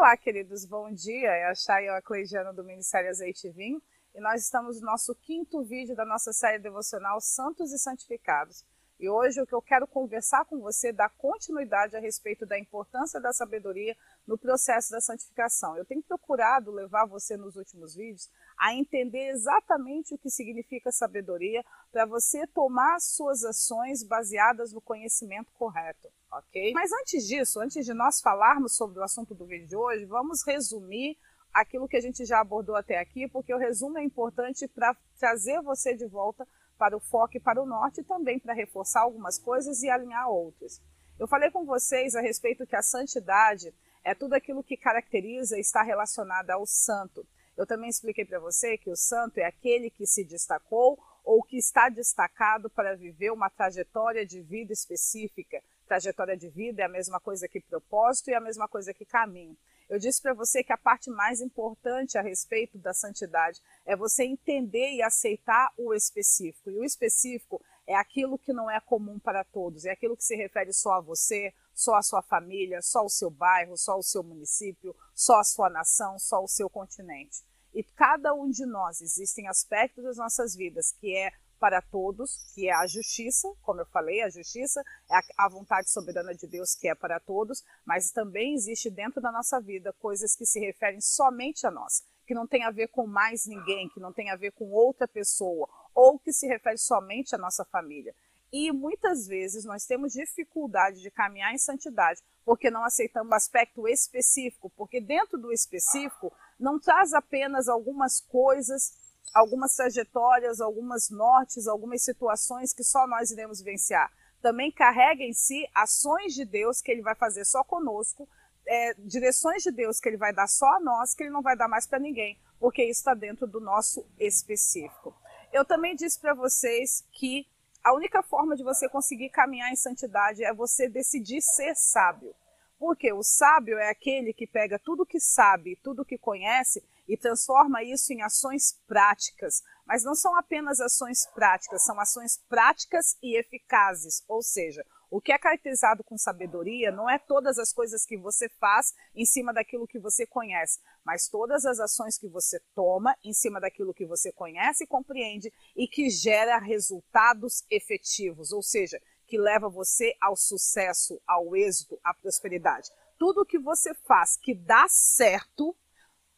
Olá, queridos, bom dia. É a Chay Acleidiana do Ministério Azeite Vinho e nós estamos no nosso quinto vídeo da nossa série devocional Santos e Santificados. E hoje o que eu quero conversar com você é dar continuidade a respeito da importância da sabedoria no processo da santificação. Eu tenho procurado levar você nos últimos vídeos a entender exatamente o que significa sabedoria para você tomar suas ações baseadas no conhecimento correto, ok? Mas antes disso, antes de nós falarmos sobre o assunto do vídeo de hoje, vamos resumir aquilo que a gente já abordou até aqui, porque o resumo é importante para trazer você de volta para o foco e para o norte e também para reforçar algumas coisas e alinhar outras. Eu falei com vocês a respeito que a santidade é tudo aquilo que caracteriza e está relacionado ao santo. Eu também expliquei para você que o santo é aquele que se destacou ou que está destacado para viver uma trajetória de vida específica. Trajetória de vida é a mesma coisa que propósito e a mesma coisa que caminho. Eu disse para você que a parte mais importante a respeito da santidade é você entender e aceitar o específico. E o específico é aquilo que não é comum para todos, é aquilo que se refere só a você, só a sua família, só o seu bairro, só o seu município, só a sua nação, só o seu continente. E cada um de nós existem aspectos das nossas vidas que é para todos, que é a justiça, como eu falei, a justiça é a vontade soberana de Deus que é para todos, mas também existe dentro da nossa vida coisas que se referem somente a nós, que não tem a ver com mais ninguém, que não tem a ver com outra pessoa, ou que se refere somente à nossa família. E muitas vezes nós temos dificuldade de caminhar em santidade porque não aceitamos aspecto específico, porque dentro do específico não traz apenas algumas coisas algumas trajetórias, algumas nortes, algumas situações que só nós iremos vivenciar. Também carrega em si ações de Deus que ele vai fazer só conosco, é, direções de Deus que ele vai dar só a nós, que ele não vai dar mais para ninguém, porque isso está dentro do nosso específico. Eu também disse para vocês que a única forma de você conseguir caminhar em santidade é você decidir ser sábio. Porque o sábio é aquele que pega tudo que sabe, tudo que conhece e transforma isso em ações práticas. Mas não são apenas ações práticas, são ações práticas e eficazes. Ou seja, o que é caracterizado com sabedoria não é todas as coisas que você faz em cima daquilo que você conhece, mas todas as ações que você toma em cima daquilo que você conhece e compreende e que gera resultados efetivos, ou seja, que leva você ao sucesso, ao êxito, à prosperidade. Tudo que você faz que dá certo,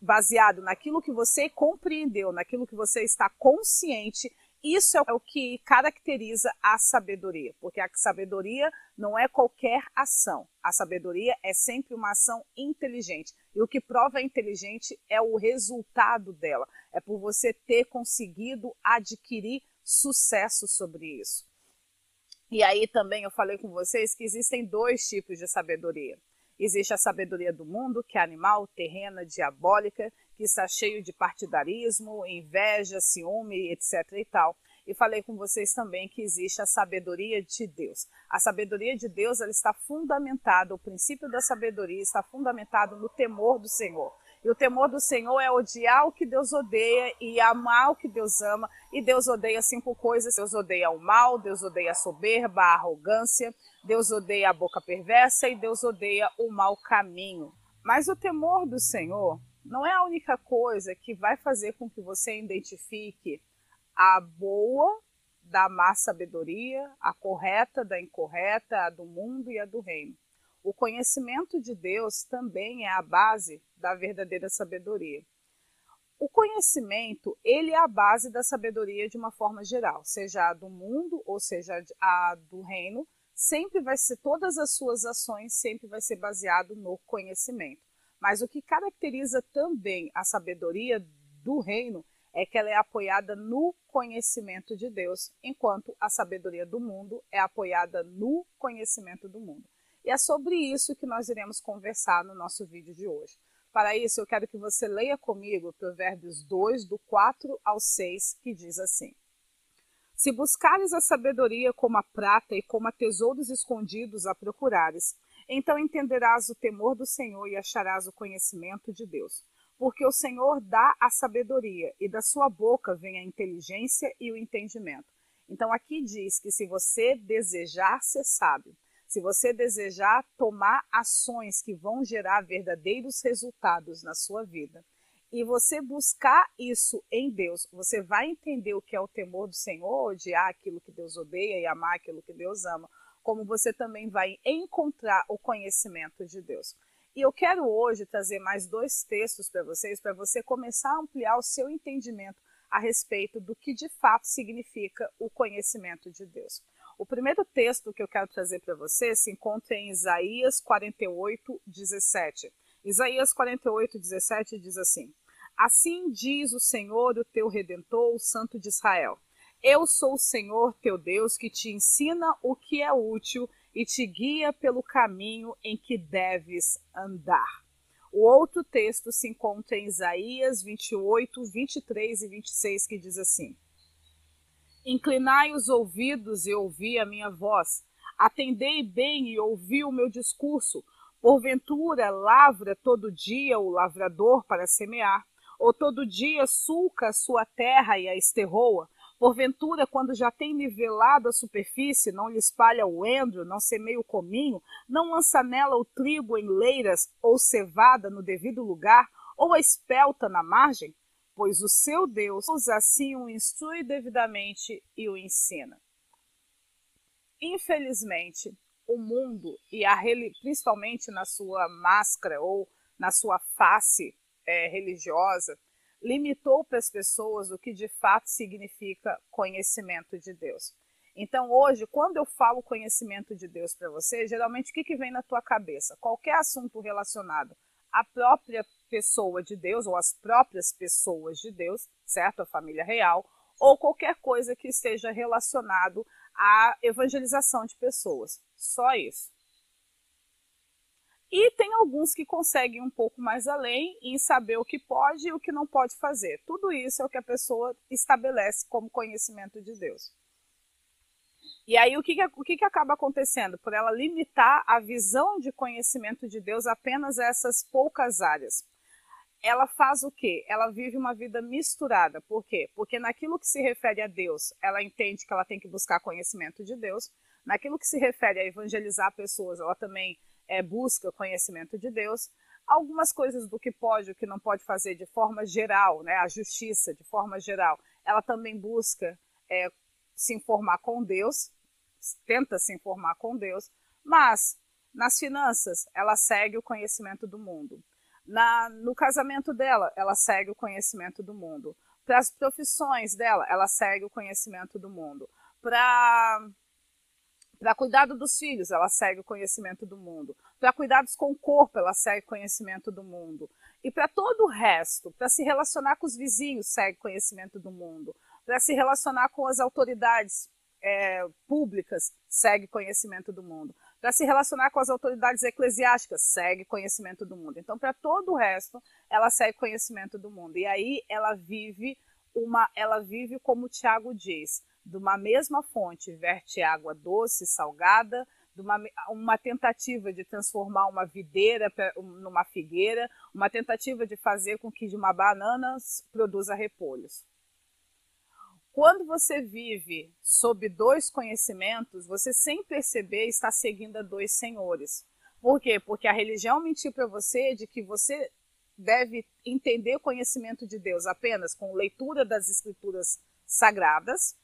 baseado naquilo que você compreendeu, naquilo que você está consciente, isso é o que caracteriza a sabedoria, porque a sabedoria não é qualquer ação. A sabedoria é sempre uma ação inteligente. E o que prova inteligente é o resultado dela. É por você ter conseguido adquirir sucesso sobre isso. E aí também eu falei com vocês que existem dois tipos de sabedoria. Existe a sabedoria do mundo, que é animal, terrena, diabólica, que está cheio de partidarismo, inveja, ciúme, etc. e tal. E falei com vocês também que existe a sabedoria de Deus. A sabedoria de Deus ela está fundamentada, o princípio da sabedoria está fundamentado no temor do Senhor. E o temor do Senhor é odiar o que Deus odeia e amar o que Deus ama. E Deus odeia cinco coisas: Deus odeia o mal, Deus odeia a soberba, a arrogância, Deus odeia a boca perversa e Deus odeia o mau caminho. Mas o temor do Senhor não é a única coisa que vai fazer com que você identifique a boa da má sabedoria, a correta da incorreta, a do mundo e a do reino. O conhecimento de Deus também é a base da verdadeira sabedoria. O conhecimento, ele é a base da sabedoria de uma forma geral, seja a do mundo ou seja a do reino, sempre vai ser todas as suas ações sempre vai ser baseado no conhecimento. Mas o que caracteriza também a sabedoria do reino é que ela é apoiada no conhecimento de Deus, enquanto a sabedoria do mundo é apoiada no conhecimento do mundo. E é sobre isso que nós iremos conversar no nosso vídeo de hoje. Para isso, eu quero que você leia comigo Provérbios 2, do 4 ao 6, que diz assim: Se buscares a sabedoria como a prata e como a tesouros escondidos a procurares, então entenderás o temor do Senhor e acharás o conhecimento de Deus. Porque o Senhor dá a sabedoria, e da sua boca vem a inteligência e o entendimento. Então aqui diz que se você desejar ser sábio, se você desejar tomar ações que vão gerar verdadeiros resultados na sua vida, e você buscar isso em Deus, você vai entender o que é o temor do Senhor, odiar aquilo que Deus odeia e amar aquilo que Deus ama, como você também vai encontrar o conhecimento de Deus. E eu quero hoje trazer mais dois textos para vocês, para você começar a ampliar o seu entendimento a respeito do que de fato significa o conhecimento de Deus. O primeiro texto que eu quero trazer para você se encontra em Isaías 48, 17. Isaías 48, 17 diz assim: Assim diz o Senhor, o teu redentor, o Santo de Israel. Eu sou o Senhor teu Deus que te ensina o que é útil e te guia pelo caminho em que deves andar. O outro texto se encontra em Isaías 28, 23 e 26, que diz assim: Inclinai os ouvidos e ouvi a minha voz. Atendei bem e ouvi o meu discurso. Porventura lavra todo dia o lavrador para semear ou todo dia sulca a sua terra e a esterroa? Porventura, quando já tem nivelado a superfície, não lhe espalha o endro, não semeia o cominho, não lança nela o trigo em leiras, ou cevada no devido lugar, ou a espelta na margem? Pois o seu Deus assim o instrui devidamente e o ensina. Infelizmente, o mundo, e a principalmente na sua máscara ou na sua face é, religiosa limitou para as pessoas o que de fato significa conhecimento de Deus. Então, hoje, quando eu falo conhecimento de Deus para você, geralmente o que, que vem na tua cabeça? Qualquer assunto relacionado à própria pessoa de Deus, ou às próprias pessoas de Deus, certo? A família real, ou qualquer coisa que esteja relacionado à evangelização de pessoas. Só isso. E tem alguns que conseguem um pouco mais além em saber o que pode e o que não pode fazer. Tudo isso é o que a pessoa estabelece como conhecimento de Deus. E aí o que, que, o que, que acaba acontecendo? Por ela limitar a visão de conhecimento de Deus apenas a essas poucas áreas. Ela faz o quê? Ela vive uma vida misturada. Por quê? Porque naquilo que se refere a Deus, ela entende que ela tem que buscar conhecimento de Deus. Naquilo que se refere a evangelizar pessoas, ela também é, busca conhecimento de Deus, algumas coisas do que pode e o que não pode fazer de forma geral, né, a justiça de forma geral, ela também busca é, se informar com Deus, tenta se informar com Deus, mas nas finanças ela segue o conhecimento do mundo. Na, no casamento dela, ela segue o conhecimento do mundo. Para as profissões dela, ela segue o conhecimento do mundo. Para para cuidado dos filhos, ela segue o conhecimento do mundo. Para cuidados com o corpo, ela segue o conhecimento do mundo. E para todo o resto, para se relacionar com os vizinhos, segue conhecimento do mundo. Para se relacionar com as autoridades é, públicas, segue conhecimento do mundo. Para se relacionar com as autoridades eclesiásticas, segue conhecimento do mundo. Então, para todo o resto, ela segue conhecimento do mundo. E aí ela vive uma, ela vive como o Tiago diz, de uma mesma fonte verte água doce, salgada, uma, uma tentativa de transformar uma videira numa figueira, uma tentativa de fazer com que de uma banana produza repolhos. Quando você vive sob dois conhecimentos, você sem perceber está seguindo a dois senhores. Por quê? Porque a religião mentiu para você de que você deve entender o conhecimento de Deus apenas com leitura das escrituras sagradas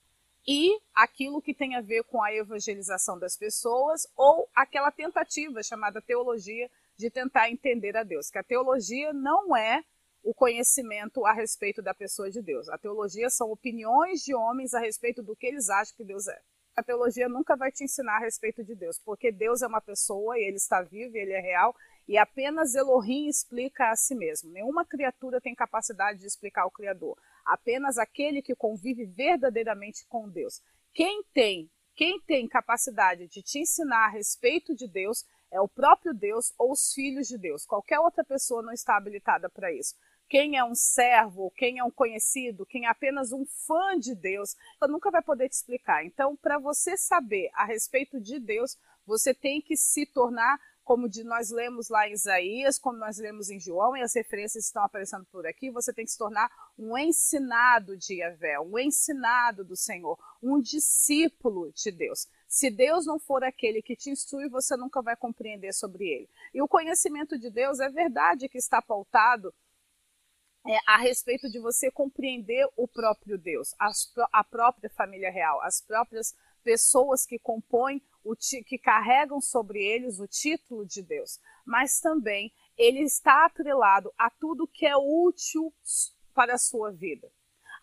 e aquilo que tem a ver com a evangelização das pessoas ou aquela tentativa chamada teologia de tentar entender a Deus. Que a teologia não é o conhecimento a respeito da pessoa de Deus. A teologia são opiniões de homens a respeito do que eles acham que Deus é. A teologia nunca vai te ensinar a respeito de Deus, porque Deus é uma pessoa e ele está vivo, e ele é real, e apenas Elohim explica a si mesmo. Nenhuma criatura tem capacidade de explicar o Criador apenas aquele que convive verdadeiramente com Deus. Quem tem, quem tem capacidade de te ensinar a respeito de Deus é o próprio Deus ou os filhos de Deus. Qualquer outra pessoa não está habilitada para isso. Quem é um servo, quem é um conhecido, quem é apenas um fã de Deus, nunca vai poder te explicar. Então, para você saber a respeito de Deus, você tem que se tornar como de nós lemos lá em Isaías, como nós lemos em João, e as referências estão aparecendo por aqui, você tem que se tornar um ensinado de Yahvé, um ensinado do Senhor, um discípulo de Deus. Se Deus não for aquele que te instrui, você nunca vai compreender sobre ele. E o conhecimento de Deus é verdade que está pautado é, a respeito de você compreender o próprio Deus, as, a própria família real, as próprias pessoas que compõem, que carregam sobre eles o título de Deus. Mas também ele está atrelado a tudo que é útil para a sua vida,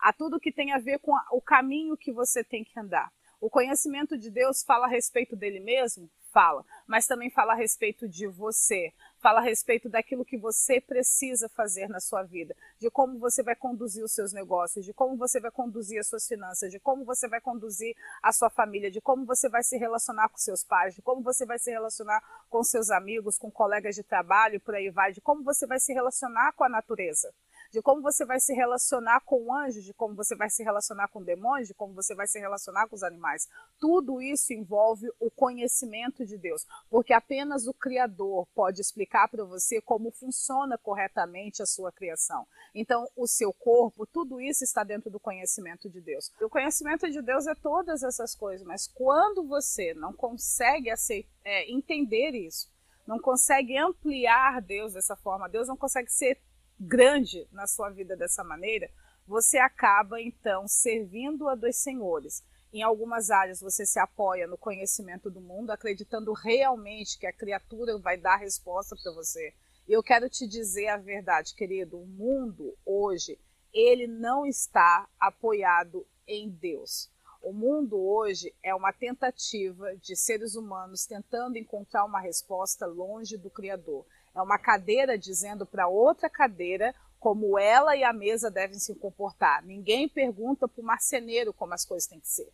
a tudo que tem a ver com o caminho que você tem que andar. O conhecimento de Deus fala a respeito dele mesmo? Fala, mas também fala a respeito de você, fala a respeito daquilo que você precisa fazer na sua vida, de como você vai conduzir os seus negócios, de como você vai conduzir as suas finanças, de como você vai conduzir a sua família, de como você vai se relacionar com seus pais, de como você vai se relacionar com seus amigos, com colegas de trabalho, por aí vai, de como você vai se relacionar com a natureza de como você vai se relacionar com anjos, de como você vai se relacionar com demônios, de como você vai se relacionar com os animais. Tudo isso envolve o conhecimento de Deus, porque apenas o Criador pode explicar para você como funciona corretamente a sua criação. Então, o seu corpo, tudo isso está dentro do conhecimento de Deus. O conhecimento de Deus é todas essas coisas, mas quando você não consegue aceitar, é, entender isso, não consegue ampliar Deus dessa forma, Deus não consegue ser grande na sua vida dessa maneira, você acaba então servindo a dois senhores. Em algumas áreas você se apoia no conhecimento do mundo, acreditando realmente que a criatura vai dar resposta para você. E eu quero te dizer a verdade, querido, o mundo hoje, ele não está apoiado em Deus. O mundo hoje é uma tentativa de seres humanos tentando encontrar uma resposta longe do Criador. É uma cadeira dizendo para outra cadeira como ela e a mesa devem se comportar. Ninguém pergunta para o marceneiro como as coisas têm que ser.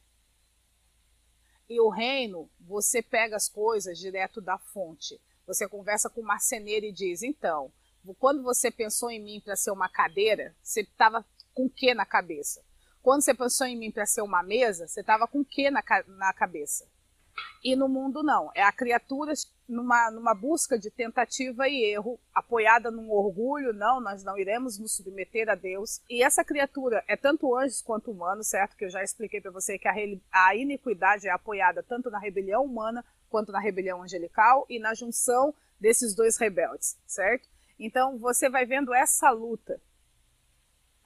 E o reino, você pega as coisas direto da fonte. Você conversa com o marceneiro e diz: então, quando você pensou em mim para ser uma cadeira, você estava com o que na cabeça? Quando você pensou em mim para ser uma mesa, você estava com o que na, na cabeça? E no mundo não. É a criatura numa, numa busca de tentativa e erro, apoiada num orgulho, não, nós não iremos nos submeter a Deus. E essa criatura é tanto anjos quanto humanos, certo? Que eu já expliquei para você que a, a iniquidade é apoiada tanto na rebelião humana quanto na rebelião angelical e na junção desses dois rebeldes, certo? Então você vai vendo essa luta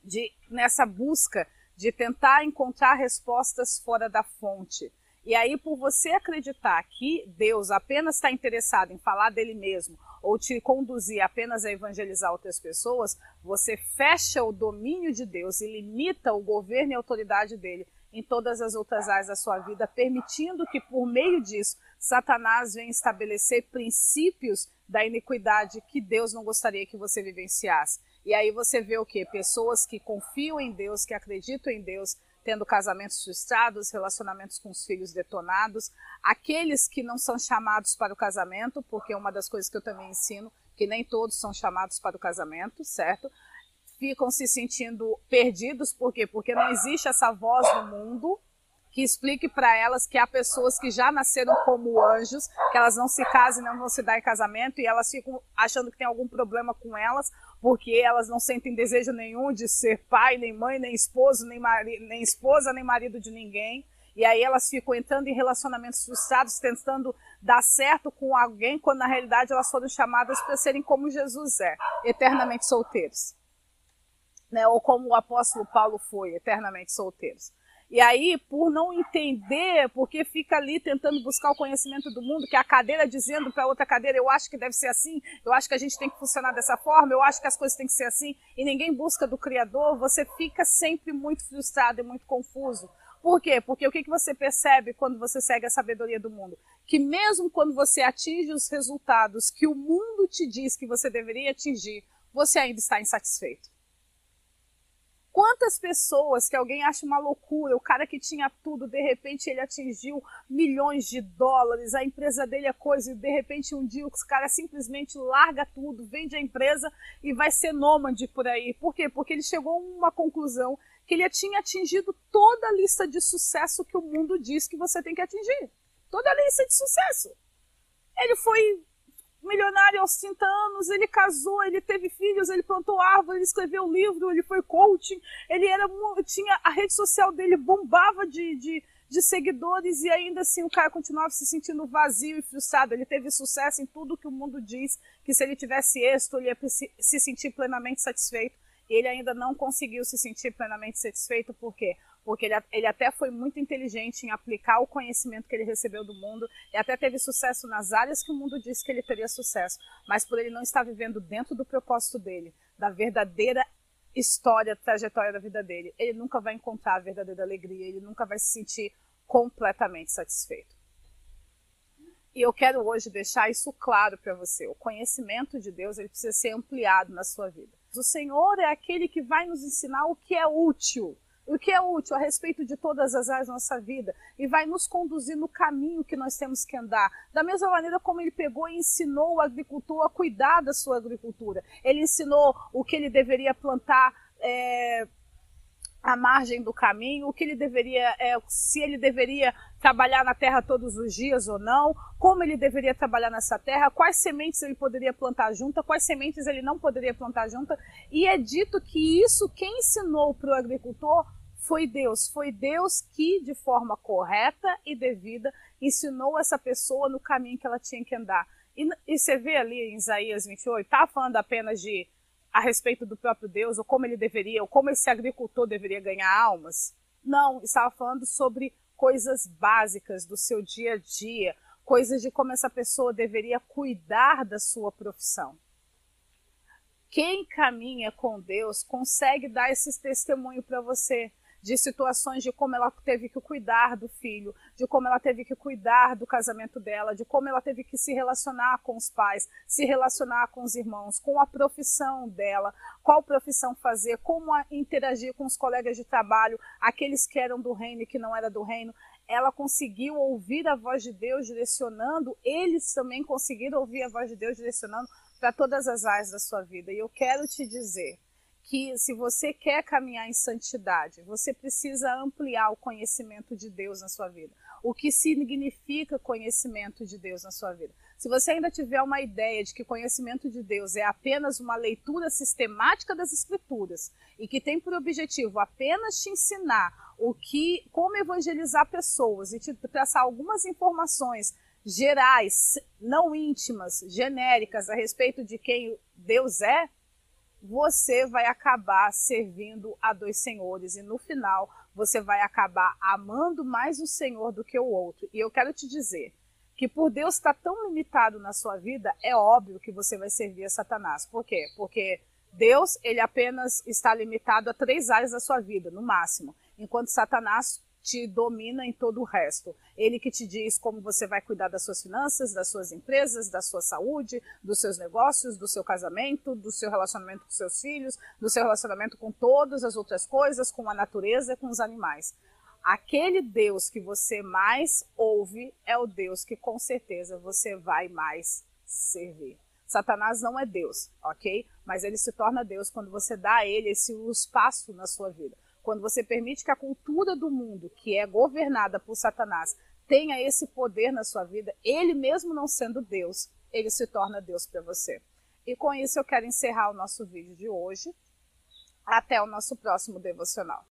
de nessa busca de tentar encontrar respostas fora da fonte e aí, por você acreditar que Deus apenas está interessado em falar dele mesmo ou te conduzir apenas a evangelizar outras pessoas, você fecha o domínio de Deus e limita o governo e a autoridade dele em todas as outras áreas da sua vida, permitindo que por meio disso Satanás venha estabelecer princípios da iniquidade que Deus não gostaria que você vivenciasse. E aí você vê o que? Pessoas que confiam em Deus, que acreditam em Deus, tendo casamentos frustrados, relacionamentos com os filhos detonados, aqueles que não são chamados para o casamento, porque uma das coisas que eu também ensino, que nem todos são chamados para o casamento, certo? Ficam se sentindo perdidos, por quê? Porque não existe essa voz no mundo que explique para elas que há pessoas que já nasceram como anjos, que elas não se casam não vão se dar em casamento e elas ficam achando que tem algum problema com elas, porque elas não sentem desejo nenhum de ser pai, nem mãe, nem esposo, nem, mari nem esposa, nem marido de ninguém. E aí elas ficam entrando em relacionamentos frustrados, tentando dar certo com alguém, quando na realidade elas foram chamadas para serem como Jesus é, eternamente solteiros. Né? Ou como o apóstolo Paulo foi, eternamente solteiros. E aí, por não entender, porque fica ali tentando buscar o conhecimento do mundo, que a cadeira dizendo para outra cadeira, eu acho que deve ser assim, eu acho que a gente tem que funcionar dessa forma, eu acho que as coisas têm que ser assim, e ninguém busca do Criador, você fica sempre muito frustrado e muito confuso. Por quê? Porque o que, que você percebe quando você segue a sabedoria do mundo? Que mesmo quando você atinge os resultados que o mundo te diz que você deveria atingir, você ainda está insatisfeito. Quantas pessoas que alguém acha uma loucura, o cara que tinha tudo, de repente ele atingiu milhões de dólares, a empresa dele é coisa, e de repente um dia o cara simplesmente larga tudo, vende a empresa e vai ser nômade por aí. Por quê? Porque ele chegou a uma conclusão que ele tinha atingido toda a lista de sucesso que o mundo diz que você tem que atingir. Toda a lista de sucesso. Ele foi milionário aos 30 anos, ele casou, ele teve filhos, ele plantou árvore, ele escreveu livro, ele foi coaching, ele era tinha a rede social dele bombava de, de, de seguidores e ainda assim o cara continuava se sentindo vazio e frustrado. Ele teve sucesso em tudo que o mundo diz que se ele tivesse êxito, ele ia se sentir plenamente satisfeito. E ele ainda não conseguiu se sentir plenamente satisfeito, por quê? Porque ele, ele até foi muito inteligente em aplicar o conhecimento que ele recebeu do mundo e até teve sucesso nas áreas que o mundo disse que ele teria sucesso, mas por ele não estar vivendo dentro do propósito dele, da verdadeira história, trajetória da vida dele, ele nunca vai encontrar a verdadeira alegria, ele nunca vai se sentir completamente satisfeito. E eu quero hoje deixar isso claro para você. O conhecimento de Deus ele precisa ser ampliado na sua vida. O Senhor é aquele que vai nos ensinar o que é útil, o que é útil a respeito de todas as áreas da nossa vida e vai nos conduzir no caminho que nós temos que andar. Da mesma maneira como ele pegou e ensinou o agricultor a cuidar da sua agricultura. Ele ensinou o que ele deveria plantar. É, à margem do caminho, o que ele deveria, é, se ele deveria trabalhar na terra todos os dias ou não, como ele deveria trabalhar nessa terra, quais sementes ele poderia plantar junto, quais sementes ele não poderia plantar junto. E é dito que isso quem ensinou para o agricultor foi Deus. Foi Deus que, de forma correta e devida, ensinou essa pessoa no caminho que ela tinha que andar. E, e você vê ali em Isaías 28, está falando apenas de a respeito do próprio Deus, ou como ele deveria, ou como esse agricultor deveria ganhar almas. Não, estava falando sobre coisas básicas do seu dia a dia, coisas de como essa pessoa deveria cuidar da sua profissão. Quem caminha com Deus consegue dar esse testemunho para você de situações de como ela teve que cuidar do filho, de como ela teve que cuidar do casamento dela, de como ela teve que se relacionar com os pais, se relacionar com os irmãos, com a profissão dela, qual profissão fazer, como interagir com os colegas de trabalho, aqueles que eram do reino e que não era do reino. Ela conseguiu ouvir a voz de Deus direcionando, eles também conseguiram ouvir a voz de Deus direcionando para todas as áreas da sua vida. E eu quero te dizer, que se você quer caminhar em santidade, você precisa ampliar o conhecimento de Deus na sua vida. O que significa conhecimento de Deus na sua vida? Se você ainda tiver uma ideia de que conhecimento de Deus é apenas uma leitura sistemática das escrituras e que tem por objetivo apenas te ensinar o que como evangelizar pessoas e te traçar algumas informações gerais, não íntimas, genéricas a respeito de quem Deus é, você vai acabar servindo a dois senhores e no final você vai acabar amando mais o Senhor do que o outro. E eu quero te dizer que por Deus estar tá tão limitado na sua vida, é óbvio que você vai servir a Satanás. Por quê? Porque Deus, ele apenas está limitado a três áreas da sua vida, no máximo, enquanto Satanás te domina em todo o resto. Ele que te diz como você vai cuidar das suas finanças, das suas empresas, da sua saúde, dos seus negócios, do seu casamento, do seu relacionamento com seus filhos, do seu relacionamento com todas as outras coisas, com a natureza com os animais. Aquele Deus que você mais ouve é o Deus que com certeza você vai mais servir. Satanás não é Deus, ok? Mas ele se torna Deus quando você dá a ele esse espaço na sua vida quando você permite que a cultura do mundo, que é governada por Satanás, tenha esse poder na sua vida, ele mesmo não sendo Deus, ele se torna Deus para você. E com isso eu quero encerrar o nosso vídeo de hoje. Até o nosso próximo devocional.